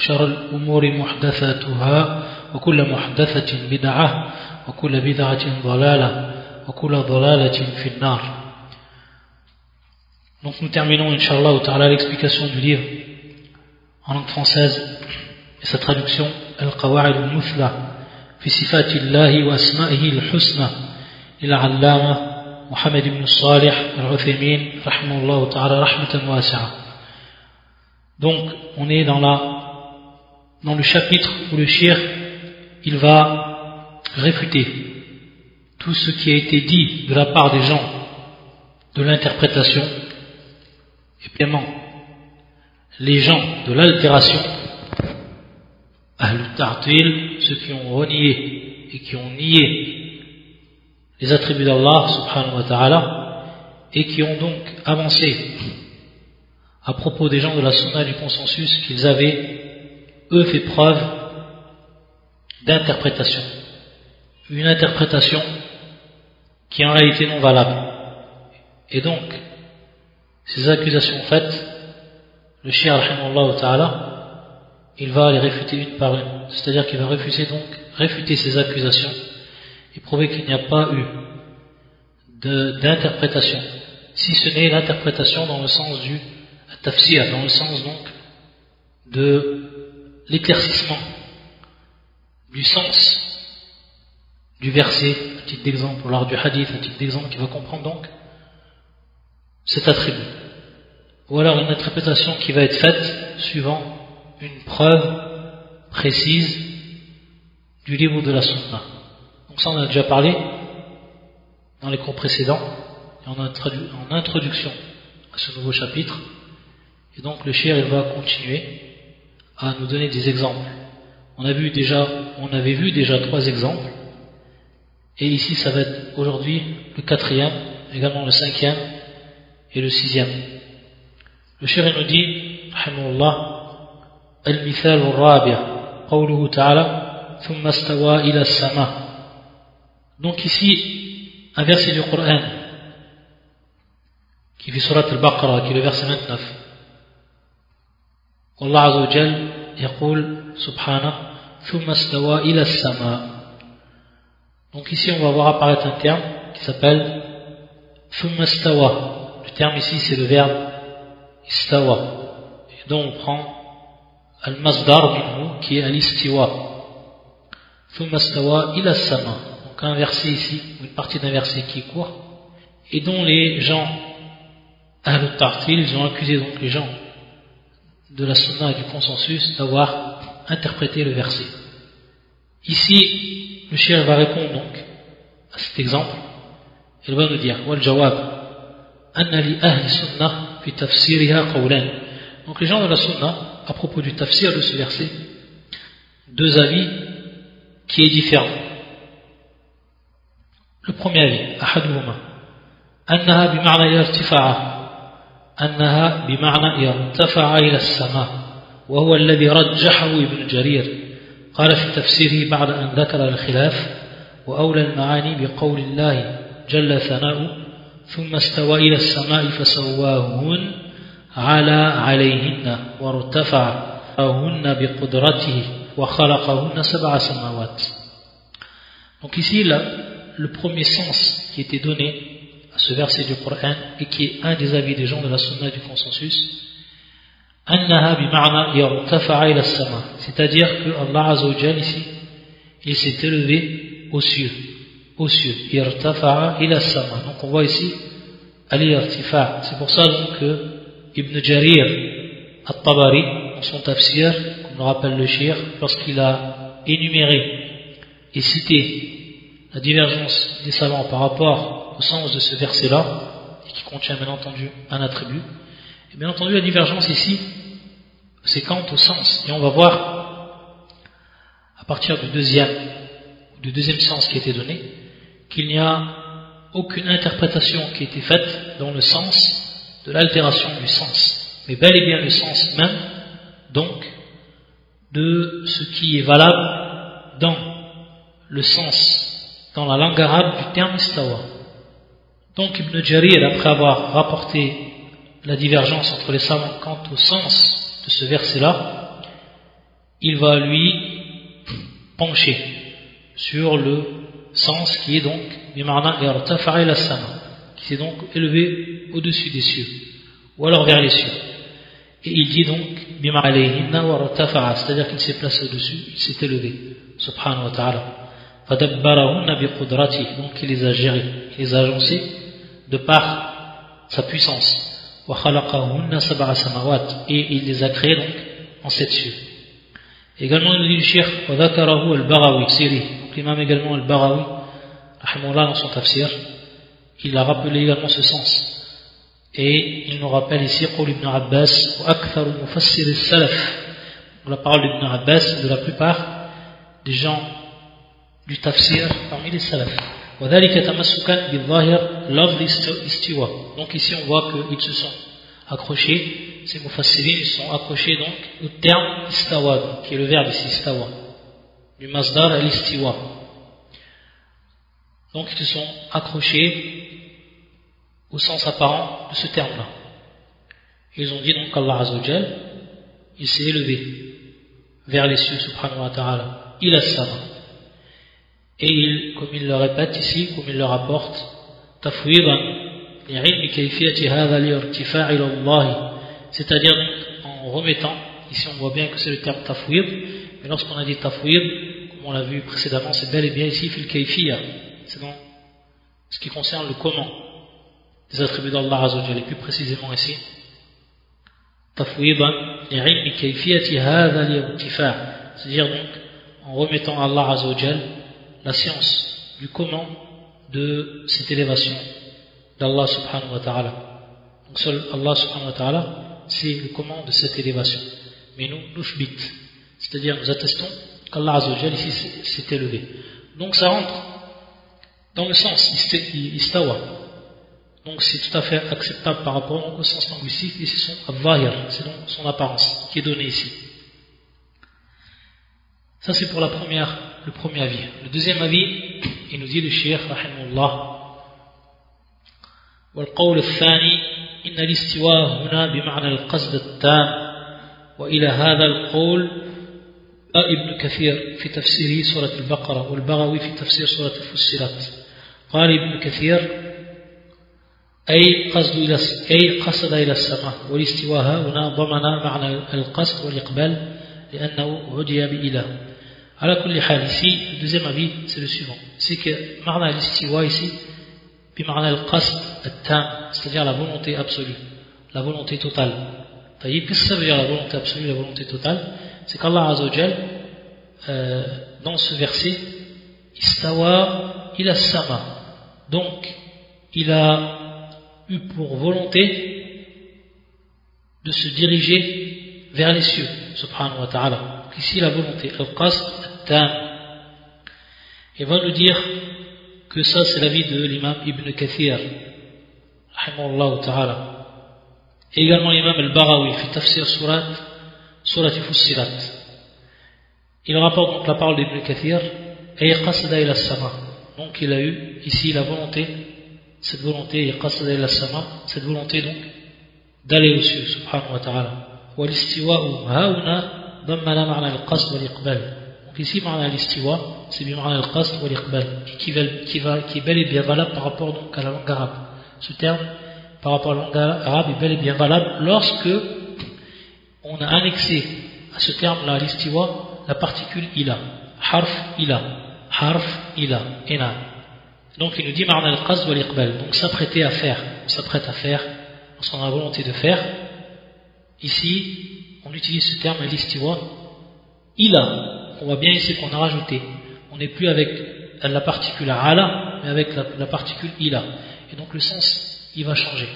وشر الأمور محدثاتها وكل محدثة بدعة وكل بدعة ضلالة وكل ضلالة في النار Donc nous terminons, Inch'Allah, ta'ala, l'explication du livre en langue française et sa traduction Al-Qawa'id al-Muthla fi sifatillahi wa asma'ihi al-husna للعلامة محمد بن صالح العثيمين رحمه الله تعالى رحمة واسعة Donc, on est dans, la, dans le chapitre où le shir, il va réfuter tout ce qui a été dit de la part des gens de l'interprétation, et paiement les gens de l'altération, Ahl-Tartil, ceux qui ont renié et qui ont nié les attributs d'Allah subhanahu wa ta'ala, et qui ont donc avancé à propos des gens de la sunna du consensus qu'ils avaient, eux, fait preuve d'interprétation. Une interprétation qui est en réalité non valable. Et donc, ces accusations faites, le shir, ta'ala, il va les réfuter une par une. C'est-à-dire qu'il va refuser donc, réfuter ces accusations et prouver qu'il n'y a pas eu d'interprétation, si ce n'est l'interprétation dans le sens du tafsir, dans le sens donc de l'éclaircissement du sens du verset, un titre d'exemple, ou l'art du hadith, un titre d'exemple qui va comprendre donc cet attribut. Ou alors une interprétation qui va être faite suivant une preuve précise du livre de la sunna. Donc ça on a déjà parlé dans les cours précédents et en introduction à ce nouveau chapitre. Et donc le shir il va continuer à nous donner des exemples. On a vu déjà, on avait vu déjà trois exemples. Et ici ça va être aujourd'hui le quatrième, également le cinquième et le sixième. Le shir nous dit, rahimahullah, المثال الرابع قوله تعالى ثم استوى إلى السماء donc ici un verset du Coran qui fait surat al-Baqarah qui est le verset 29 Allah Azza wa Jal يقول سبحانه ثم استوى إلى السماء donc ici on va voir apparaître un terme qui s'appelle ثم استوى le terme ici c'est le verbe istawa et donc on prend al-masdar minhu qui est al-istiwa ثم استوى إلى السماء donc un verset ici une partie d'un verset qui est court et dont les gens Al-Tartil, ils ont accusé donc les gens de la sunna et du consensus d'avoir interprété le verset. Ici, le chien va répondre donc à cet exemple. Il va nous dire. Donc les gens de la sunna, à propos du tafsir de ce verset, deux avis qui est différent. Le premier avis, annaha bima'na irtifa'a أنها بمعنى ارتفع إلى السماء وهو الذي رجحه ابن جرير. قال في تفسيره بعد أن ذكر الخلاف وأولى المعاني بقول الله جل ثناؤه ثم استوى إلى السماء فسواهن على عليهن وارتفعهن بقدرته وخلقهن سبع سماوات. Donc ici, là, le premier sens qui était donné ce verset du Coran et qui est un des avis des gens de la sunna du consensus. C'est-à-dire que Allah Azzawajal ici il s'est élevé aux cieux. Aux cieux. Donc on voit ici c'est pour ça que Ibn Jarir At-Tabari dans son tafsir comme le rappelle le shir lorsqu'il a énuméré et cité la divergence des savants par rapport au sens de ce verset-là, et qui contient bien entendu un attribut, et bien entendu la divergence ici, c'est quant au sens. Et on va voir, à partir du deuxième, du deuxième sens qui a été donné, qu'il n'y a aucune interprétation qui a été faite dans le sens de l'altération du sens, mais bel et bien le sens même, donc, de ce qui est valable dans le sens, dans la langue arabe du terme istawa. Donc Ibn Jarir, après avoir rapporté la divergence entre les savants quant au sens de ce verset-là, il va lui pencher sur le sens qui est donc qui s'est donc élevé au-dessus des cieux, ou alors vers les cieux. Et il dit donc c'est-à-dire qu'il s'est placé au-dessus, il s'est élevé, subhanahu wa ta'ala. Donc il les a gérés, il les a agencés de par sa puissance. Et il les a créés donc en sept cieux. Également, il dit le Cheikh, al-Barawi, l'imam également al-Barawi, dans son tafsir, il a rappelé également ce sens. Et il nous rappelle ici ibn Abbas, la parole d'Ibn Abbas de la plupart des gens du tafsir parmi les salaf. Donc ici on voit qu'ils se sont accrochés, ces mufassirin, ils sont accrochés donc au terme istawa, qui est le verbe ici, istawa, du masdar al-istiwa. Donc ils se sont accrochés au sens apparent de ce terme-là. Ils ont dit donc qu'Allah Azzawajal, il s'est élevé vers les cieux, subhanahu wa ta'ala, il a ça. Et il, comme il le répète ici, comme il le rapporte, c'est-à-dire en remettant, ici on voit bien que c'est le terme tafwid, mais lorsqu'on a dit tafwid, comme on l'a vu précédemment, c'est bel et bien ici fil kayfiyya, c'est donc ce qui concerne le comment des attributs d'Allah Azzawajal, et plus précisément ici, tafwidan c'est-à-dire donc en remettant Allah Azzawajal la science du comment de cette élévation d'Allah subhanahu wa ta'ala. Donc seul Allah subhanahu wa ta'ala, c'est le comment de cette élévation. Mais nous, nous c'est-à-dire nous attestons qu'Allah Azzawajal ici s'est élevé. Donc ça rentre dans le sens istawa. Donc c'est tout à fait acceptable par rapport au sens linguistique, ici son c'est donc son apparence qui est donnée ici. Ça c'est pour la première, le premier avis. Le deuxième avis, il nous dit le Cheikh rahimahullah والقول الثاني إن الاستواء هنا بمعنى القصد التام وإلى هذا القول ابن كثير في تفسيره سورة البقرة والبغوي في تفسير سورة الفسرات قال ابن كثير أي قصد إلى أي قصد إلى السماء والاستواء هنا ضمن معنى القصد والإقبال لأنه هدي بإله Alors, le deuxième avis, c'est le suivant. C'est que Marna al-Istiwa ici, puis Marna al-Qasd al-Tam, c'est-à-dire la volonté absolue, la volonté totale. Qu'est-ce que ça veut dire la volonté absolue, la volonté totale? C'est qu'Allah Azzawajal, euh, dans ce verset, Istawa il sama. Donc, il a eu pour volonté de se diriger vers les cieux, subhanahu wa ta'ala. Donc ici, la volonté, al-Qasd, tam Il va nous dire que ça, c'est l'avis de l'imam Ibn Kathir, ta'ala. Et également l'imam al-Barawi, fi tafsir surat, surat Fussirat. Il rapporte donc la parole d'Ibn Kathir, et qasda ila sama. Donc il a eu ici la volonté cette volonté, cette volonté donc d'aller au cieux, subhanahu wa ta'ala. والاستواء هاهنا ضمن معنى القصد والإقبال. Ici, Ma'ana al-Istiwa, c'est Ma'ana al-Qasd ou l'Iqbal, qui, est bel et bien valable par rapport donc, à la langue arabe. Ce terme, par rapport à la langue arabe, est bel et bien valable lorsque on a annexé à ce terme-là, l'Istiwa, la particule ila, harf ila, harf ila, ena. Donc il nous dit Ma'ana al-Qasd ou l'Iqbal, donc s'apprêter à faire, on s'apprête à faire, on s'en a la volonté de faire. Ici, on utilise ce terme, l'istiwa, ila, on voit bien ici qu'on a rajouté. On n'est plus avec la particule ala, mais avec la, particule ila. Et donc le sens, il va changer.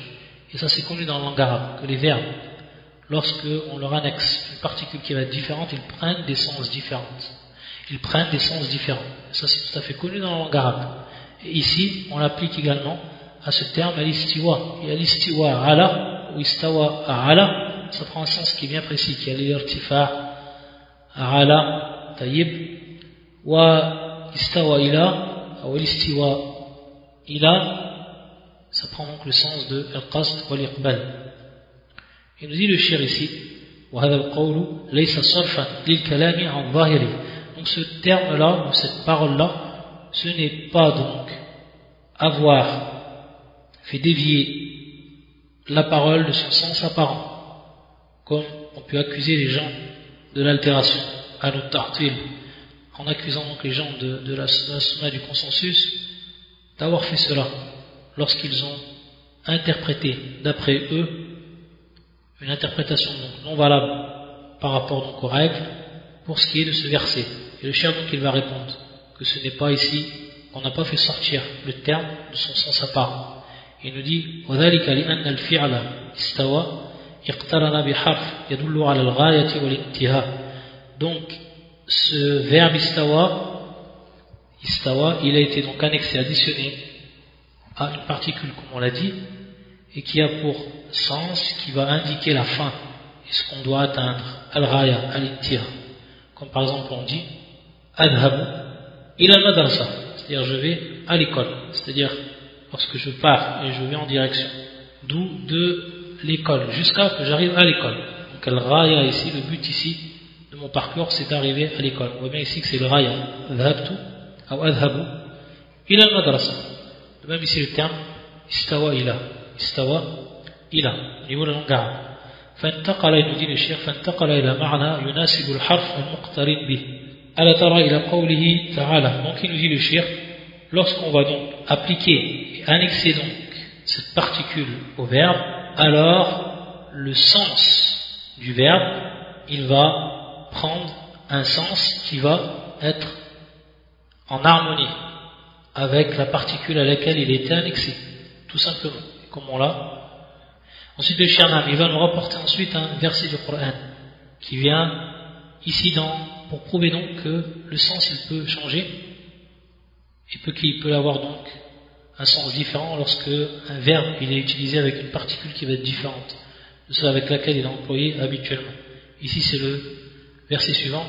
Et ça c'est connu dans le langue arabe, que les verbes, lorsque on leur annexe une particule qui va être différente, ils prennent des sens différents. ils prennent des sens différents. Ça, c'est tout à fait connu dans la langue arabe. Et ici, on l'applique également à ce terme, al-istiwa. Et al-istiwa ala, ou istawa ala, ça prend un sens qui est bien précis, qui est l'irtifa, ala, taïb, wa istawa ila, ou istiwa ila, ça prend donc le sens de al-qasd wa l'iqbal. Il nous dit le shir ici, وهذا القول ليس صرفا للكلام عن ظاهره donc ce terme-là, ou cette parole-là, ce n'est pas donc avoir fait dévier la parole de son sens apparent, comme on peut accuser les gens de l'altération, à tartil, en accusant donc les gens de, la, de du consensus d'avoir fait cela lorsqu'ils ont interprété d'après eux une interprétation non valable par rapport donc aux règles pour ce qui est de ce verset. Et le cher donc il va répondre que ce n'est pas ici, on n'a pas fait sortir le terme de son sens apparent. Il nous dit وذلك لأن الفعل استوى اقترن بحرف يدل على الغاية والانتهاء donc ce verbe istawa istawa il a été donc annexé additionné à une particule comme on l'a dit et qui a pour sens qui va indiquer la fin et ce qu'on doit atteindre. Al-ghaya al-intiha comme par exemple on dit adhabu ila madrasa c'est-à-dire je vais à l'école. C'est-à-dire lorsque je pars et je vais en direction d'où de l'école jusqu'à que j'arrive à l'école. Donc al-ghaya ici le but ici de mon parcours c'est d'arriver à l'école on voit bien ici que c'est le raya adhabtu ou adhabu ila madrasa même ici le terme istawa ila istawa ila au niveau de la langue فانتقل يدين الشيخ فانتقل إلى معنى يناسب الحرف المقترن به ألا ترى إلى قوله تعالى donc il nous dit le shir lorsqu'on va donc appliquer et annexer donc cette particule au verbe alors le sens du verbe il va prendre un sens qui va être en harmonie avec la particule à laquelle il était annexé tout simplement comme on Ensuite, le Shernam, il va nous rapporter ensuite un verset du Coran qui vient ici dans, pour prouver donc que le sens il peut changer et peut qu'il peut avoir donc un sens différent lorsque un verbe il est utilisé avec une particule qui va être différente de celle avec laquelle il est employé habituellement. Ici c'est le verset suivant.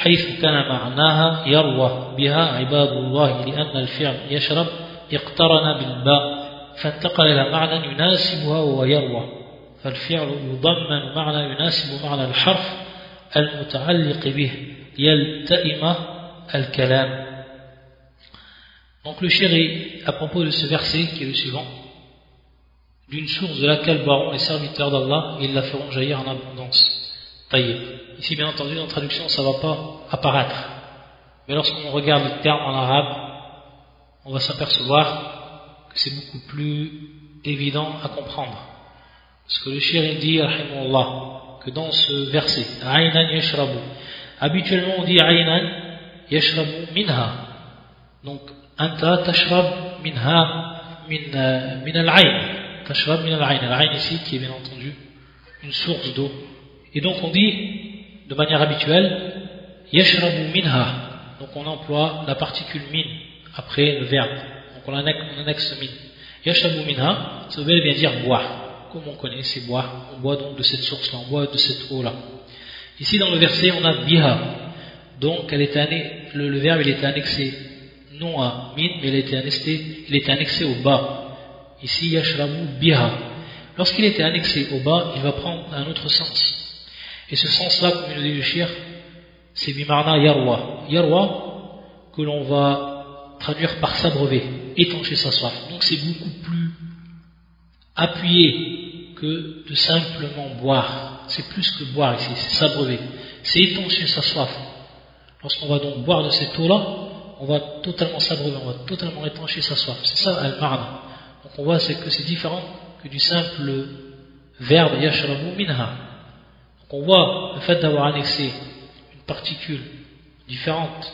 حيث كان معناها يروى بها عباد الله لأن الفعل يشرب اقترن بالباء فانتقل إلى معنى يناسبها وهو يروى فالفعل يضمن معنى يناسب معنى الحرف المتعلق به يلتئم الكلام Donc le chéri, à propos de ce verset qui est le suivant, d'une source de laquelle boiront les serviteurs d'Allah, ils la feront jaillir en abondance. Taïb. Ici, bien entendu, dans traduction, ça ne va pas apparaître. Mais lorsqu'on regarde le terme en arabe, on va s'apercevoir que c'est beaucoup plus évident à comprendre. Parce que le shir dit, que dans ce verset, Habituellement, on dit Aynan yashrabu minha. Donc, anta tashrab minha min, min al-ayn. Tashrab min ici, qui est bien entendu une source d'eau et donc on dit de manière habituelle yashrabu minha. Donc on emploie la particule min après le verbe. Donc on annexe, min. Yashrabu minha, ça veut bien dire boire. Comme on connaît, c'est boire. On boit donc de cette source-là, on boit de cette eau-là. Ici dans le verset, on a biha. Donc elle est le, verbe il était annexé non à min, mais il était annexé, il annexé au bas. Ici, yashrabu biha. Lorsqu'il était annexé au bas, il va prendre un autre sens. Et ce sens-là, comme nous dit le shir, c'est bimarna yarwa. Yarwa, que l'on va traduire par s'abreuver, étancher sa soif. Donc c'est beaucoup plus appuyé que de simplement boire. C'est plus que boire ici, c'est s'abreuver. C'est étancher sa soif. Lorsqu'on va donc boire de cette eau-là, on va totalement s'abreuver, on va totalement étancher sa soif. C'est ça al-marna. Donc on voit que c'est différent que du simple verbe yashrabu minha. On voit le fait d'avoir annexé une particule différente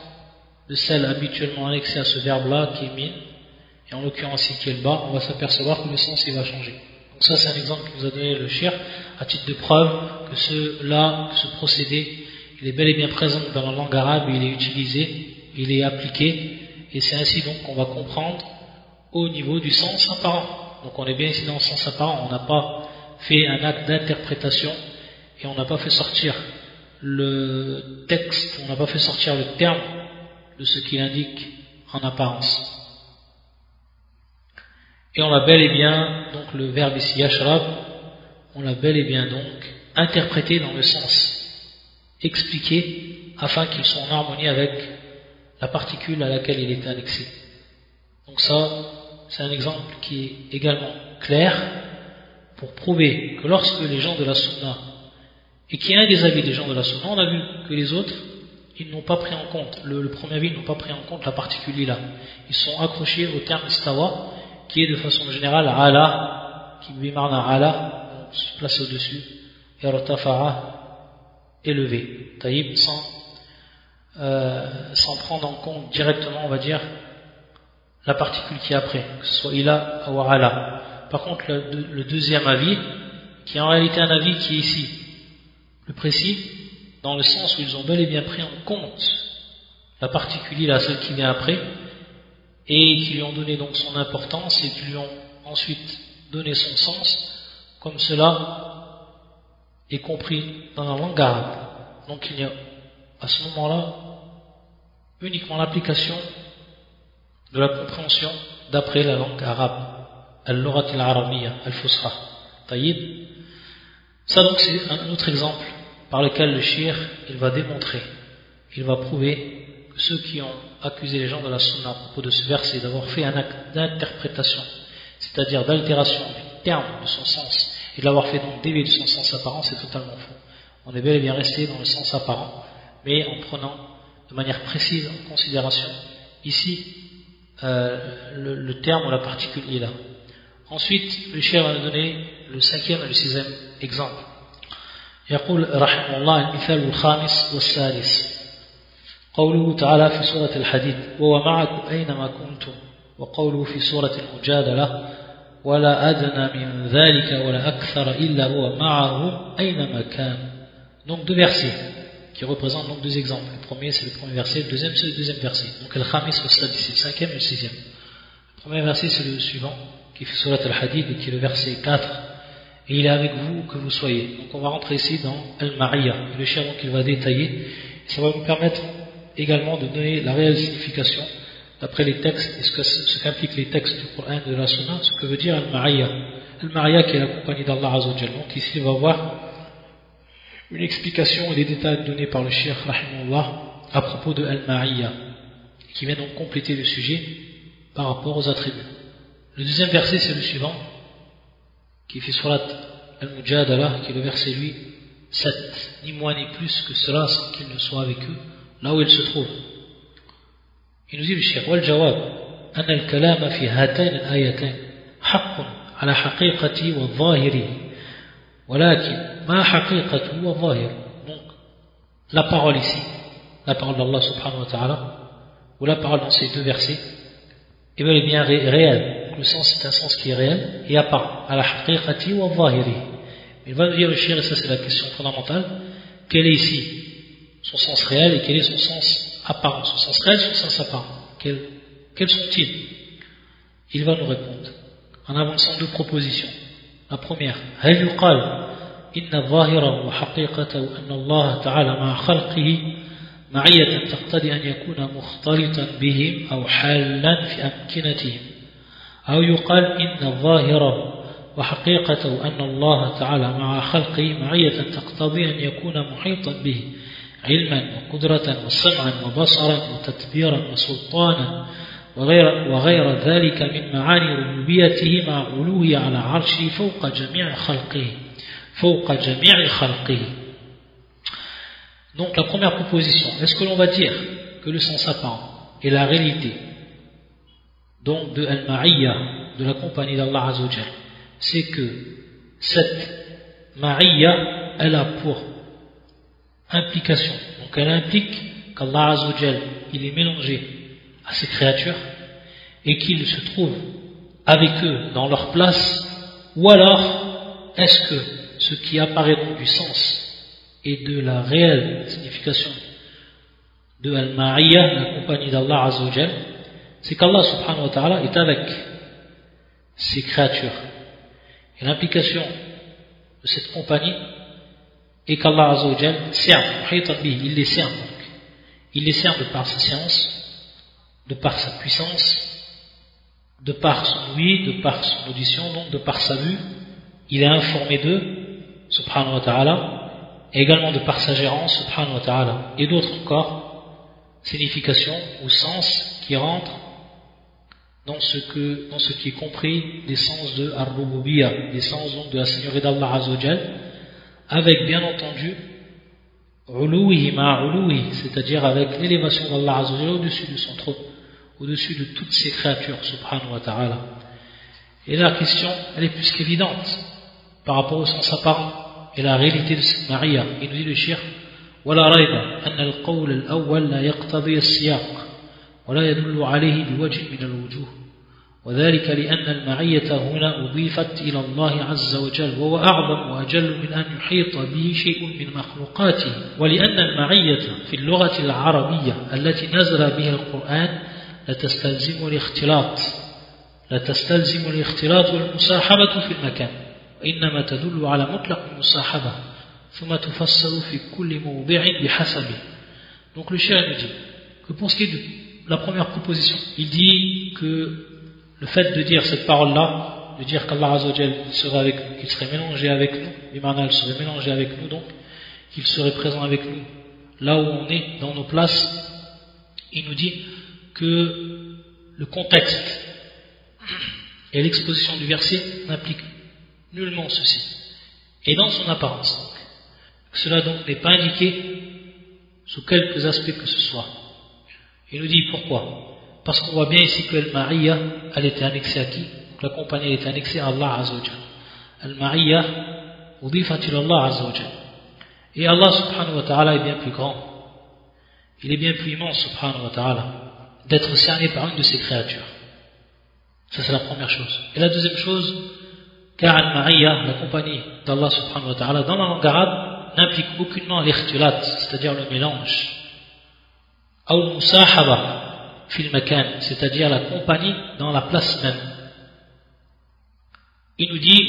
de celle habituellement annexée à ce verbe-là qui est min, et en l'occurrence ici qui est le bas, on va s'apercevoir que le sens il va changer. Donc ça c'est un exemple que vous a donné le shir à titre de preuve que ce-là, ce procédé, il est bel et bien présent dans la langue arabe, il est utilisé, il est appliqué, et c'est ainsi donc qu'on va comprendre au niveau du sens apparent. Donc on est bien ici dans le sens apparent, on n'a pas fait un acte d'interprétation et on n'a pas fait sortir le texte, on n'a pas fait sortir le terme de ce qu'il indique en apparence. Et on l'a bel et bien, donc le verbe ici yashrab, on l'a bel et bien donc interprété dans le sens expliqué afin qu'il soit en harmonie avec la particule à laquelle il est annexé. Donc ça, c'est un exemple qui est également clair pour prouver que lorsque les gens de la sunna, et qui est un des avis des gens de la sunna, on a vu que les autres, ils n'ont pas pris en compte, le, premier avis, ils n'ont pas pris en compte la particule là. Ils sont accrochés au terme istawa, qui est de façon générale ala, qui bimarna ala, se place au-dessus, et rotafa'a, élevé, taïb, sans, euh, sans prendre en compte directement, on va dire, la particule qui est après, que ce soit ila ou ala. Par contre, le, deuxième avis, qui est en réalité un avis qui est ici, le précis, dans le sens où ils ont bel et bien pris en compte la particule, la celle qui vient après, et qui lui ont donné donc son importance et qui lui ont ensuite donné son sens, comme cela est compris dans la langue arabe. Donc il y a à ce moment-là uniquement l'application de la compréhension d'après la langue arabe. Al-Lurat al-Arabiyya, al-Fusra. Taïb. Ça donc c'est un autre exemple par lequel le shir il va démontrer, il va prouver que ceux qui ont accusé les gens de la sunna à propos de ce verset d'avoir fait un acte d'interprétation, c'est-à-dire d'altération du terme de son sens, et de l'avoir fait donc dévier de son sens apparent, c'est totalement faux. On est bel et bien resté dans le sens apparent, mais en prenant de manière précise en considération ici euh, le, terme ou la particule là. Ensuite, le cher va nous donner le cinquième et le sixième exemple. يقول رحمه الله المثال الخامس والسادس قوله تعالى في سورة الحديد وهو معكم أينما كنتم وقوله في سورة المجادلة ولا أدنى من ذلك ولا أكثر إلا هو معه أينما كان donc deux versets qui représentent donc deux exemples le premier c'est le premier verset le deuxième c'est le deuxième verset donc le khamis c'est le cinquième et le sixième le premier verset c'est le suivant qui fait Surat al-Hadid, qui est le verset 4, et il est avec vous que vous soyez. Donc on va rentrer ici dans Al-Mariya, le chien qu'il va détailler, ça va nous permettre également de donner la réelle signification, d'après les textes, et ce qu'impliquent les textes du Coran de la Sunna, ce que veut dire Al-Mariya. Al-Mariya qui est la compagnie d'Allah Azzawajal. Donc ici on va voir une explication et des détails donnés par le Cheikh Rahimullah à propos de Al-Mariya, qui vient donc compléter le sujet par rapport aux attributs. Le deuxième verset, c'est le suivant, qui fait surat al-Mujadala, qui est le verset lui 7, ni moins ni plus que cela, sans qu'il ne soit avec eux, là où il se trouve. Il nous dit le Cheikh, والجواب أن الكلام في هاتين الآيتين حق على حقيقته وظاهره donc la parole ici la parole d'Allah subhanahu wa ta'ala ou la parole dans ces deux versets est bel et bien réelle le sens c'est un sens qui est réel et apparent. À la zahiri. Il va nous dire le et ça c'est la question fondamentale, quel est ici son sens réel et quel est son sens apparent? Son sens réel, son sens apparent. Quels, quels sont-ils? Il va nous répondre en avançant deux propositions. La première, هل يقال إن ظاهره وحقيقته أن الله تعالى مع خلقه معية تقتضي أن يكون مختلطا بهم أو حالا في أمكنتهم. أو يقال إن الظاهر وحقيقته أن الله تعالى مع خلقه معية تقتضي أن يكون محيطا به علما وقدرة وسمعا وبصرا وتدبيرا وسلطانا. وغير, وغير ذلك من معاني ربوبيته مع علوه على عرشه فوق جميع خلقه فوق جميع خلقه Donc la première proposition, est-ce que l'on va dire que le sens apparent est la réalité donc de Al-Ma'iyya, de la compagnie d'Allah Azzawajal, c'est que cette Ma'iyya, elle a pour implication, donc elle implique qu'Allah Azzawajal, il est mélangé à ses créatures et qu'il se trouve avec eux dans leur place Ou alors, est-ce que ce qui apparaît du sens et de la réelle signification de Al-Ma'iyya, la compagnie d'Allah Azzawajal, c'est qu'Allah subhanahu wa ta'ala est avec ses créatures. Et l'implication de cette compagnie est qu'Allah Azzawajal sert, il les sert donc. Il les sert de par sa science, de par sa puissance, de par son ouïe, de par son audition, donc de par sa vue. Il est informé d'eux, subhanahu wa ta'ala, et également de par sa gérance, subhanahu wa ta'ala, et d'autres encore significations ou sens qui rentrent dans ce, qui est compris des sens de ar des sens donc de la Seigneurie d'Allah Azzawajal, avec bien entendu c'est-à-dire avec l'élévation d'Allah Azzawajal au-dessus de son trône, au-dessus de toutes ses créatures, subhanahu wa ta'ala. Et la question, elle est plus qu'évidente par rapport au sens apparent et la réalité de cette Maria. Il nous dit le shir, ولا ريب أن القول الأول لا يقتضي السياق ولا يدل عليه بوجه من الوجوه وذلك لأن المعية هنا أضيفت إلى الله عز وجل وهو أعظم وأجل من أن يحيط به شيء من مخلوقاته ولأن المعية في اللغة العربية التي نزل بها القرآن لتستلزم الاختلاط لتستلزم الاختلاط والمصاحبة في المكان وإنما تدل على مطلق المصاحبة ثم تفسر في كل موضع بحسبه Donc le chien nous dit que pour ce qui est de la première proposition, il dit que le fait de dire cette parole-là, de dire qu'Allah Azzawajal serait avec nous, qu'il serait mélangé avec nous, il serait mélangé avec nous donc, qu'il serait présent avec nous là où on est, dans nos places, il nous dit que le contexte et l'exposition du verset n'impliquent nullement ceci. Et dans son apparence, cela donc n'est pas indiqué sous quelques aspects que ce soit. Il nous dit pourquoi parce qu'on voit bien ici que Al-Mariya, elle était annexée à qui? Donc la compagnie était annexée à Allah Azzawajal. Al-Mariya, Allah Azzawajal. Et Allah subhanahu wa ta'ala est bien plus grand. Il est bien plus immense subhanahu wa ta'ala d'être cerné par une de ses créatures. Ça c'est la première chose. Et la deuxième chose, car Al-Mariya, la compagnie d'Allah subhanahu wa ta'ala, dans la langue arabe, n'implique aucunement l'ikhtilat, c'est-à-dire le mélange. Ou musahaba, c'est-à-dire la compagnie dans la place même. Il nous dit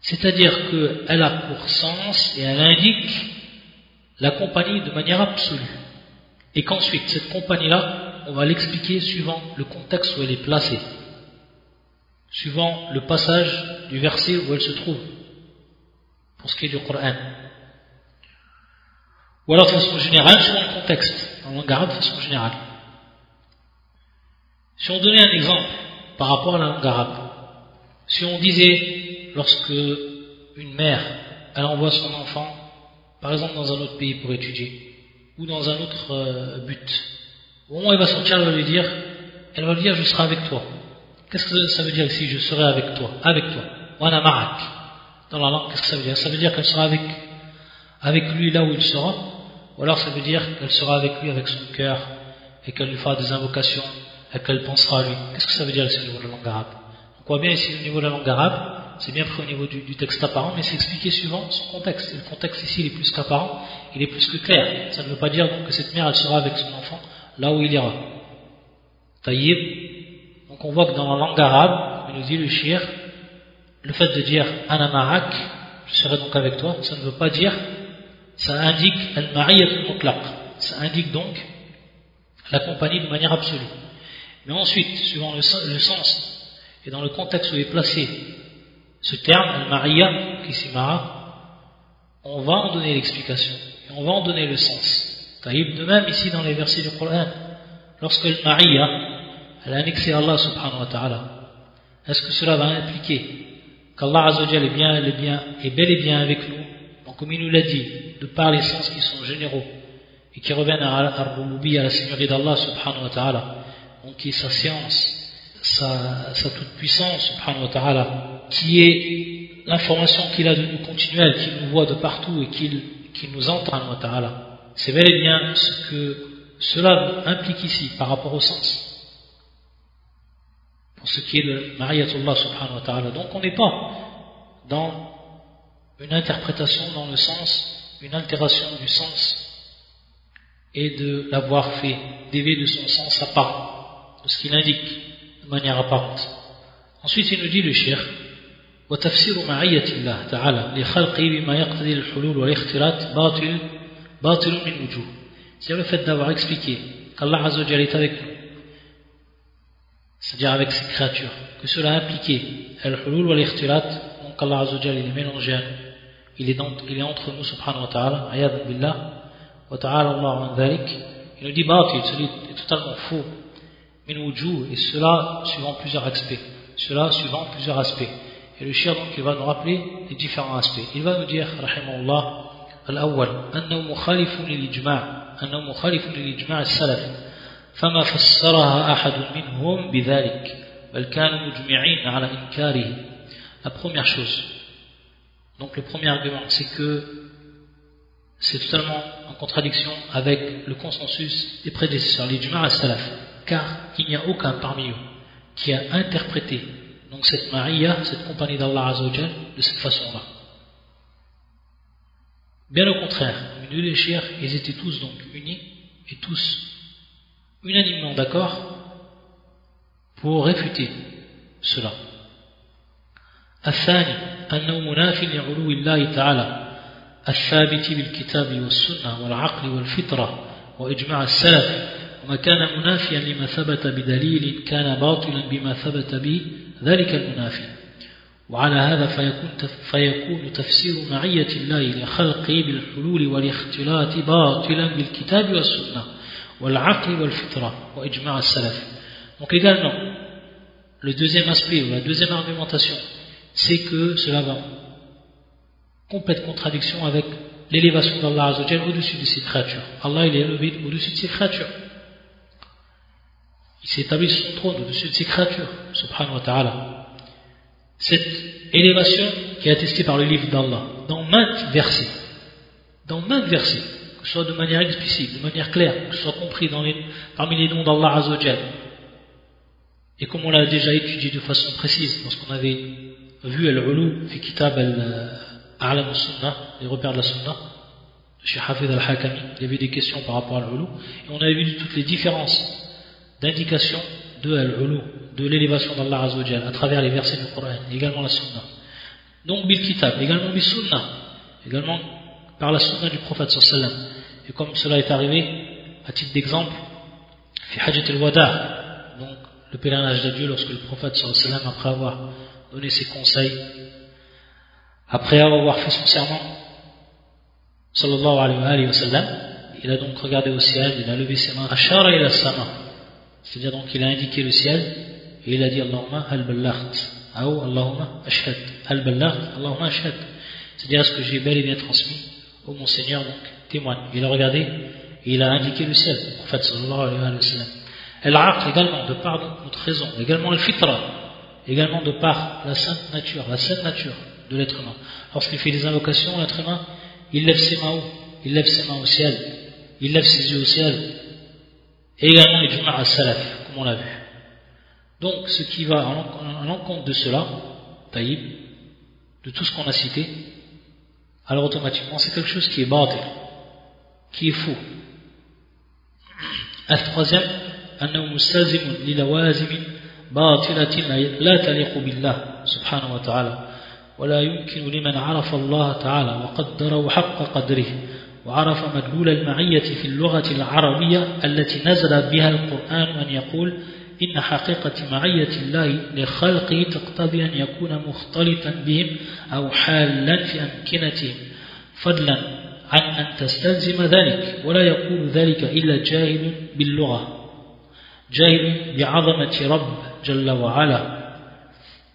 c'est-à-dire qu'elle a pour sens et elle indique la compagnie de manière absolue. Et qu'ensuite, cette compagnie-là, on va l'expliquer suivant le contexte où elle est placée, suivant le passage du verset où elle se trouve, pour ce qui est du Coran. Ou alors de façon générale, selon le contexte, en langue arabe de façon générale. Si on donnait un exemple par rapport à la langue arabe, si on disait, lorsque une mère, elle envoie son enfant, par exemple dans un autre pays pour étudier, ou dans un autre euh, but, au moment où elle va sortir, elle va lui dire, elle va lui dire, je serai avec toi. Qu'est-ce que ça veut dire ici, je serai avec toi, avec toi, wana marak. Dans la langue, qu'est-ce que ça veut dire? Ça veut dire qu'elle sera avec, avec lui là où il sera, ou alors ça veut dire qu'elle sera avec lui avec son cœur et qu'elle lui fera des invocations et qu'elle pensera à lui. Qu'est-ce que ça veut dire ici au niveau de la langue arabe? On voit bien ici au niveau de la langue arabe, c'est bien pris au niveau du, texte apparent, mais c'est expliqué suivant son contexte. Le contexte ici il est plus qu'apparent, il est plus que clair. Ça ne veut pas dire donc que cette mère elle sera avec son enfant là où il ira. Taïb. Donc on voit que dans la langue arabe, il nous dit le shir, le fait de dire anamarak, je serai donc avec toi, ça ne veut pas dire ça indique al mutlaq ça indique donc la compagnie de manière absolue mais ensuite suivant le, sens et dans le contexte où est placé ce terme al-mariya qui on va en donner l'explication et on va en donner le sens. De même ici dans les versets du Coran. Lorsque al-mariya elle a annexé Allah subhanahu wa ta'ala est-ce que cela va impliquer qu'Allah azawajal est bien, est bien, est bel et bien avec nous? Comme il nous l'a dit, de par les sens qui sont généraux et qui reviennent à Ar-Rububi, à la Seigneurie d'Allah subhanahu wa ta'ala, donc qui est sa science, sa, toute-puissance subhanahu wa ta'ala, qui est l'information qu'il a de nous continuelle, qu'il nous voit de partout et qu'il nous entend. C'est bel et bien ce que cela implique ici par rapport au sens. ce qui est le Ma'ayatullah subhanahu wa ta'ala. Donc on n'est pas dans une interprétation dans le sens, une altération du sens et de l'avoir fait dévier de son sens apparent, de ce qu'il indique de manière apparente. Ensuite il nous dit le shir وتفسير معية الله تعالى لخلقه بما يقتضي الحلول والاختلاط باطل باطل من وجوه c'est le fait d'avoir expliqué qu'Allah Azzawajal est avec nous c'est-à-dire avec ses créatures que cela impliquait al-hulul wal-ikhtilat donc Allah Azzawajal il est mélangé à nous il est, dans, il est entre nous subhanahu wa ta'ala ayad billah wa ta'ala Allah an dhalik il nous dit batil celui est totalement faux min wujuh et cela suivant plusieurs aspects cela suivant plusieurs aspects Et le shir donc il va nous rappeler les différents aspects. Il va nous dire, rahimahullah, الأول أنه مخالف للإجماع أنه مخالف للإجماع السلف فما فسرها أحد منهم بذلك بل كانوا مجمعين على إنكاره La première chose, donc le premier argument, c'est que c'est totalement en contradiction avec le consensus des prédécesseurs, l'ijma' al-salaf, car il n'y a aucun parmi eux qui a interprété donc cette Maria, cette compagnie d'Allah Azzawajal, de cette façon-là. Bien au contraire, les chiens, ils étaient tous donc unis et tous unanimement d'accord pour réfuter cela. الثاني أنه منافي لعلو الله تعالى الثابت بالكتاب والسنة والعقل والفطرة وإجماع السلف وما كان منافيا لما ثبت بدليل كان باطلا بما ثبت به ذلك المنافي وعلى هذا فيكون, فيكون تفسير معية الله لخلقه بالحلول والاختلاط باطلا بالكتاب والسنة والعقل والفطرة وإجماع السلف donc également le deuxième aspect ou la deuxième argumentation c'est que cela va en complète contradiction avec l'élévation d'Allah Azzawajal au-dessus de ses créatures Allah il est élevé au-dessus de ses créatures Il s'est établi sur son trône au-dessus de ses créatures, subhanahu wa ta'ala. Cette élévation qui est attestée par le livre d'Allah, dans maintes versets, dans maintes versets, que ce soit de manière explicite, de manière claire, que ce soit compris parmi les noms d'Allah Azzawajal, et comme on l'a déjà étudié de façon précise lorsqu'on avait vu Al-Ulu fi Kitab Al-A'lam al-Sunnah, les repères de la Sunnah, de Hafid al-Hakami, il y avait des questions par rapport à Al-Ulu, et on avait vu toutes les différences d'indication de al de l'élévation d'Allah Azzawajal à travers les versets du Coran, également la Sunna. Donc bil kitab, également bil Sunna, également par la Sunna du prophète sallam. Et comme cela est arrivé, à titre d'exemple, fi Hajjat al-Wada, donc le pèlerinage de Dieu lorsque le prophète sallam, après avoir donné ses conseils, après avoir fait son serment, sallallahu alayhi wa il a donc regardé au ciel, il a levé ses mains, ashara ila sama, c'est-à-dire donc il a indiqué le ciel et il a dit Allahumma hal ballaght ou Allahumma ashhad. Hal ballaght Allahumma ashhad. C'est-à-dire ce que j'ai bel et bien transmis au mon Seigneur donc témoigne il a regardé et il a indiqué le ciel en fait sallallahu alayhi wa sallam. Al également de par notre raison également le fitra également de par la sainte nature la sainte nature de l'être humain. Lorsqu'il fait des invocations l'être humain il lève ses mains il lève ses mains au ciel il lève ses yeux au ciel et également l'ijma' al-salaf, comme on l'a vu. Donc, ce qui va en l'encontre de cela, taïb, de tout ce qu'on a cité, alors automatiquement, c'est quelque chose qui est batil, qui est faux. الثالث أنه مستلزم للوازم باطلة لا تليق بالله سبحانه وتعالى ولا يمكن لمن عرف الله تعالى وقدره حق قدره وعرف مدلول المعية في اللغة العربية التي نزل بها القرآن أن يقول إن حقيقة معية الله لخلقه تقتضي أن يكون مختلطا بهم أو حالا في أمكنتهم. فضلا عن أن تستلزم ذلك ولا يقول ذلك إلا جاهل باللغة جاهل بعظمة رب جل وعلا.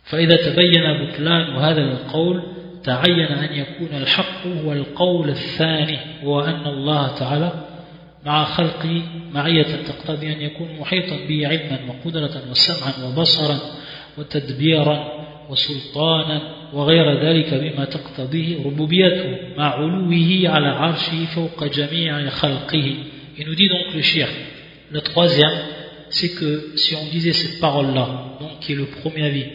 فإذا تبين بطلان هذا القول تعين أن يكون الحق هو القول الثاني هو أن الله تعالى مع خلقه معية تقتضي أن يكون محيطا به علما وقدرة وسمعا وبصرا وتدبيرا وسلطانا وغير ذلك بما تقتضيه ربوبيته مع علوه على عرشه فوق جميع خلقه. Il nous dit donc le shir, le troisième, c'est que si on disait cette parole-là, donc qui est le premier avis,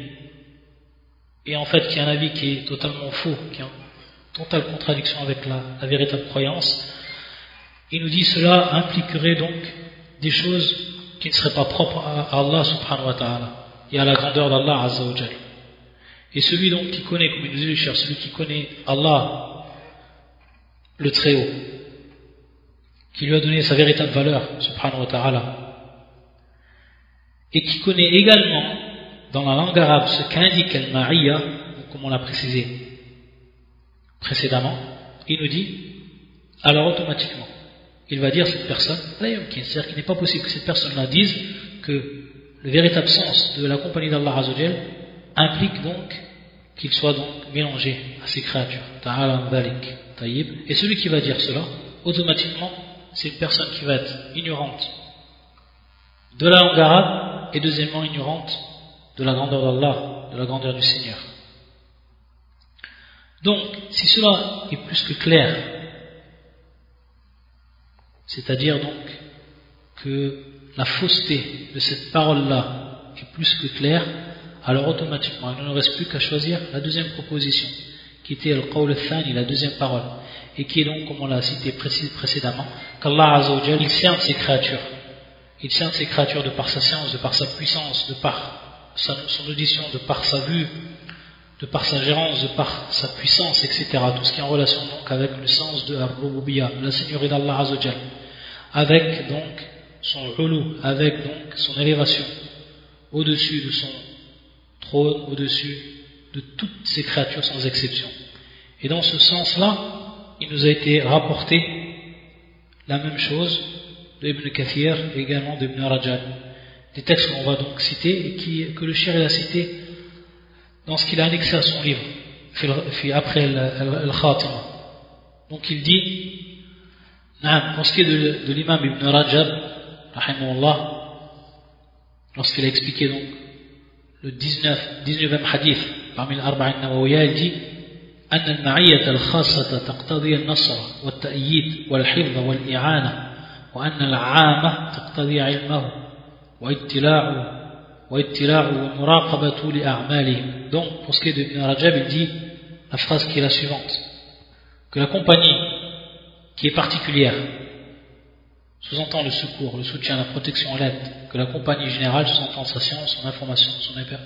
et en fait qui est un avis qui est totalement faux, qui est en totale contradiction avec la, véritable croyance, il nous dit cela impliquerait donc des choses qui ne seraient pas propres à Allah subhanahu wa ta'ala et à la grandeur d'Allah azza wa Et celui donc qui connaît, comme il nous dit le cher, celui qui connaît Allah, le Très-Haut, qui lui a donné sa véritable valeur, subhanahu wa ta'ala, et qui connaît également dans la langue arabe ce qu'indique al-ma'iyya, comme on l'a précisé précédemment, il nous dit, alors automatiquement, il va dire cette personne, c'est-à-dire qu'il n'est pas possible que cette personne-là dise que le véritable sens de la compagnie d'Allah Azzawajal implique donc qu'il soit donc mélangé à ces créatures. Et celui qui va dire cela, automatiquement, c'est une personne qui va être ignorante de la langue arabe et deuxièmement ignorante de la grandeur d'Allah, de la grandeur du Seigneur. Donc, si cela est plus que clair, c'est-à-dire donc que la fausseté de cette parole-là est plus que claire, alors automatiquement il ne reste plus qu'à choisir la deuxième proposition, qui était le qawl thani, la deuxième parole, et qui est donc, comme on l'a cité précédemment, qu'Allah Azzawajal, il sert ses créatures il sert ses créatures de par sa science, de par sa puissance, de par son audition, de par sa vue, de par sa gérance, de par sa puissance, etc. Tout ce qui est en relation donc avec le sens de Ar-Rububiyya, la Seigneurie d'Allah Azzawajal. Avec donc son relou, avec donc son élévation au-dessus de son trône, au-dessus de toutes ses créatures sans exception. Et dans ce sens-là, il nous a été rapporté la même chose d'Ibn Kathir et également d'Ibn Rajab Des textes qu'on va donc citer et qui, que le shir a cité dans ce qu'il a annexé à son livre, après Al-Khatima. Donc il dit, pour ce qui est de, de l'imam Ibn Rajab, lorsqu'il a expliqué donc le 19, 19e hadith parmi l'Arba'in Nawawiyya, il dit أن المعية الخاصة تقتضي النصر والتأييد والحفظ والإعانة وأن العامة تقتضي علمه donc pour ce qui est de Ibn Rajab il dit la phrase qui est la suivante. Que la compagnie qui est particulière sous-entend le secours, le soutien, la protection, l'aide, que la compagnie générale sous-entend sa science, son information,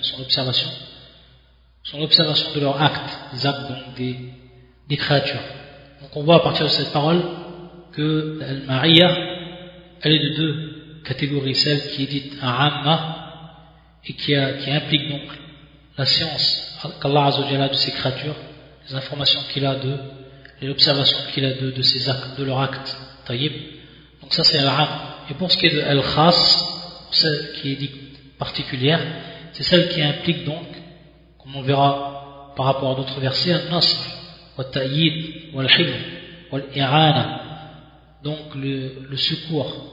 son, observation, son observation de leurs actes, des actes donc des, créatures. Donc on voit à partir de cette parole que Al-Mariya elle est de deux catégories, celle qui est dite Amma et qui, implique donc la science qu'Allah a de ses créatures, les informations qu'il a d'eux, les observations qu'il a de, de ses de leurs actes, taïb. Donc ça c'est al Et pour ce qui est de Al-Khas, celle qui est dite particulière, c'est celle qui implique donc, comme on verra par rapport à d'autres versets, Al-Nasr, Wa-Ta'yid, Wal-Hibr, Wal-I'ana, donc le secours,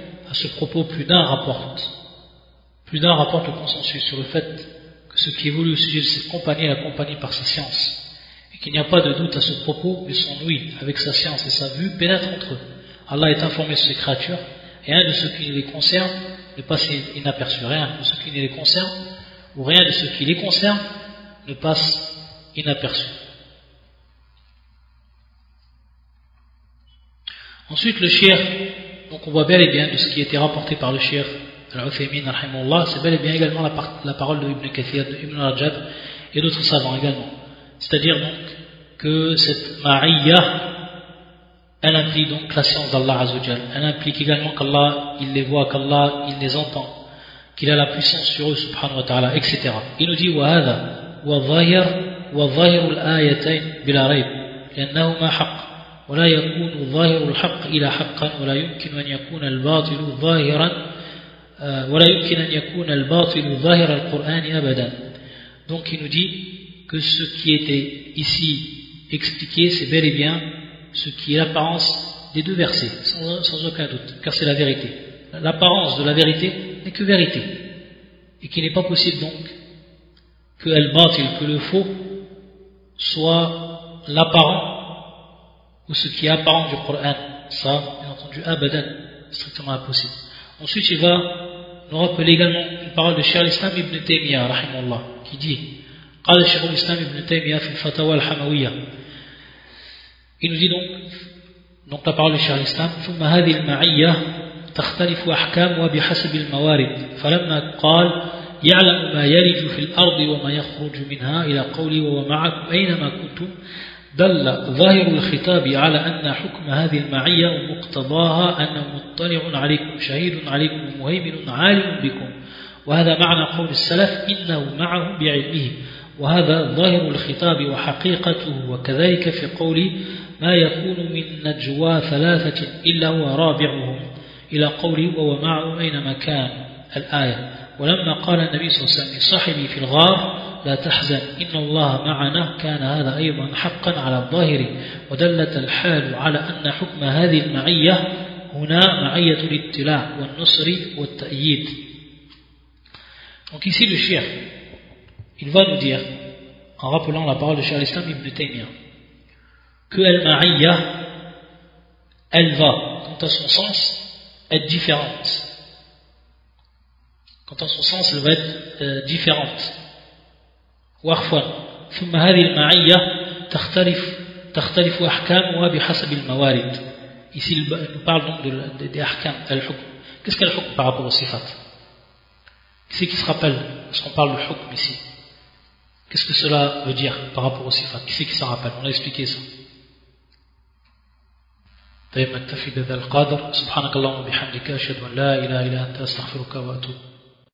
à ce propos, plus d'un rapporte, plus d'un rapporte le consensus sur le fait que ce qui évolue au sujet de cette compagnie est la compagnie par sa science, et qu'il n'y a pas de doute à ce propos, mais son oui, avec sa science et sa vue, pénètre entre eux. Allah est informé sur ses créatures, et un de ceux qui les concerne ne passe inaperçu, rien de ce qui les concerne, ou rien de ce qui les concerne ne passe inaperçu. Ensuite, le shir donc on voit bel et bien de ce qui a été rapporté par le shir Al-Uthaymin, c'est bel et bien également la, la parole de Ibn Kathir, de Ibn Rajab et d'autres savants également. C'est-à-dire donc que cette ma'iyya, elle implique donc la science d'Allah Azzawajal. Elle implique également qu'Allah, il les voit, qu'Allah, il les entend, qu'il a la puissance sur eux, subhanahu wa ta'ala, etc. Il nous dit, وهذا وظاهر وظاهر الآيتين بلا ريب لأنهما حق ولا يكون ظاهر الحق إلى حقا ولا يمكن أن يكون الباطل ظاهرا ولا يمكن أن يكون الباطل ظاهر القرآن أبدا donc il nous dit que ce qui était ici expliqué c'est bel et bien ce qui est l'apparence des deux versets sans, sans aucun doute car c'est la vérité l'apparence de la vérité n'est que vérité et qu'il n'est pas possible donc que al-batil, que le faux soit l'apparent ou ce qui est apparent du Coran ça bien entendu abadan strictement impossible ensuite il va nous rappeler également une parole de Cheikh l'Islam ibn Taymiyyah rahimahullah qui dit قال الشيخ الإسلام ابن تيمية في الفتاوى الحموية il nous dit donc donc la parole de Cheikh l'Islam ثم هذه المعية تختلف أحكامها بحسب الموارد فلما قال يعلم ما يلج في الأرض وما يخرج منها إلى قولي معكم أينما كنتم دل ظاهر الخطاب على أن حكم هذه المعية ومقتضاها أنه مطلع عليكم شهيد عليكم مهيمن عالم بكم. وهذا معنى قول السلف إنه معه بعلمه. وهذا ظاهر الخطاب وحقيقته. وكذلك في قول ما يكون من نجوى ثلاثة إلا هو رابعهم. إلى قولي وهو معه أينما كان الآية. ولما قال النبي صلى الله عليه وسلم لصاحبه في الغار لا تحزن إن الله معنا كان هذا أيضا حقا على الظاهر ودلت الحال على أن حكم هذه المعية هنا معية الاطلاع والنصر والتأييد Donc ici le shir, il va nous dire, en rappelant la parole de Cheikh Islam ibn Taymiyyah, que Al-Ma'iyya, elle va, quant à son sens, être différente. Quant à son sens, elle va être euh, différente. وعفوا ثم هذه المعية تختلف تختلف أحكامها بحسب الموارد ici nous parle donc de, de, des ahkam al-hukm qu'est-ce qu'est le par rapport au sifat c'est qui se rappelle lorsqu'on parle de hukm ici qu'est-ce que cela veut dire par rapport au sifat qui c'est qui s'en rappelle on a expliqué ça طيب نكتفي بهذا القدر سبحانك اللهم وبحمدك أشهد أن لا إله إلا أنت أستغفرك وأتوب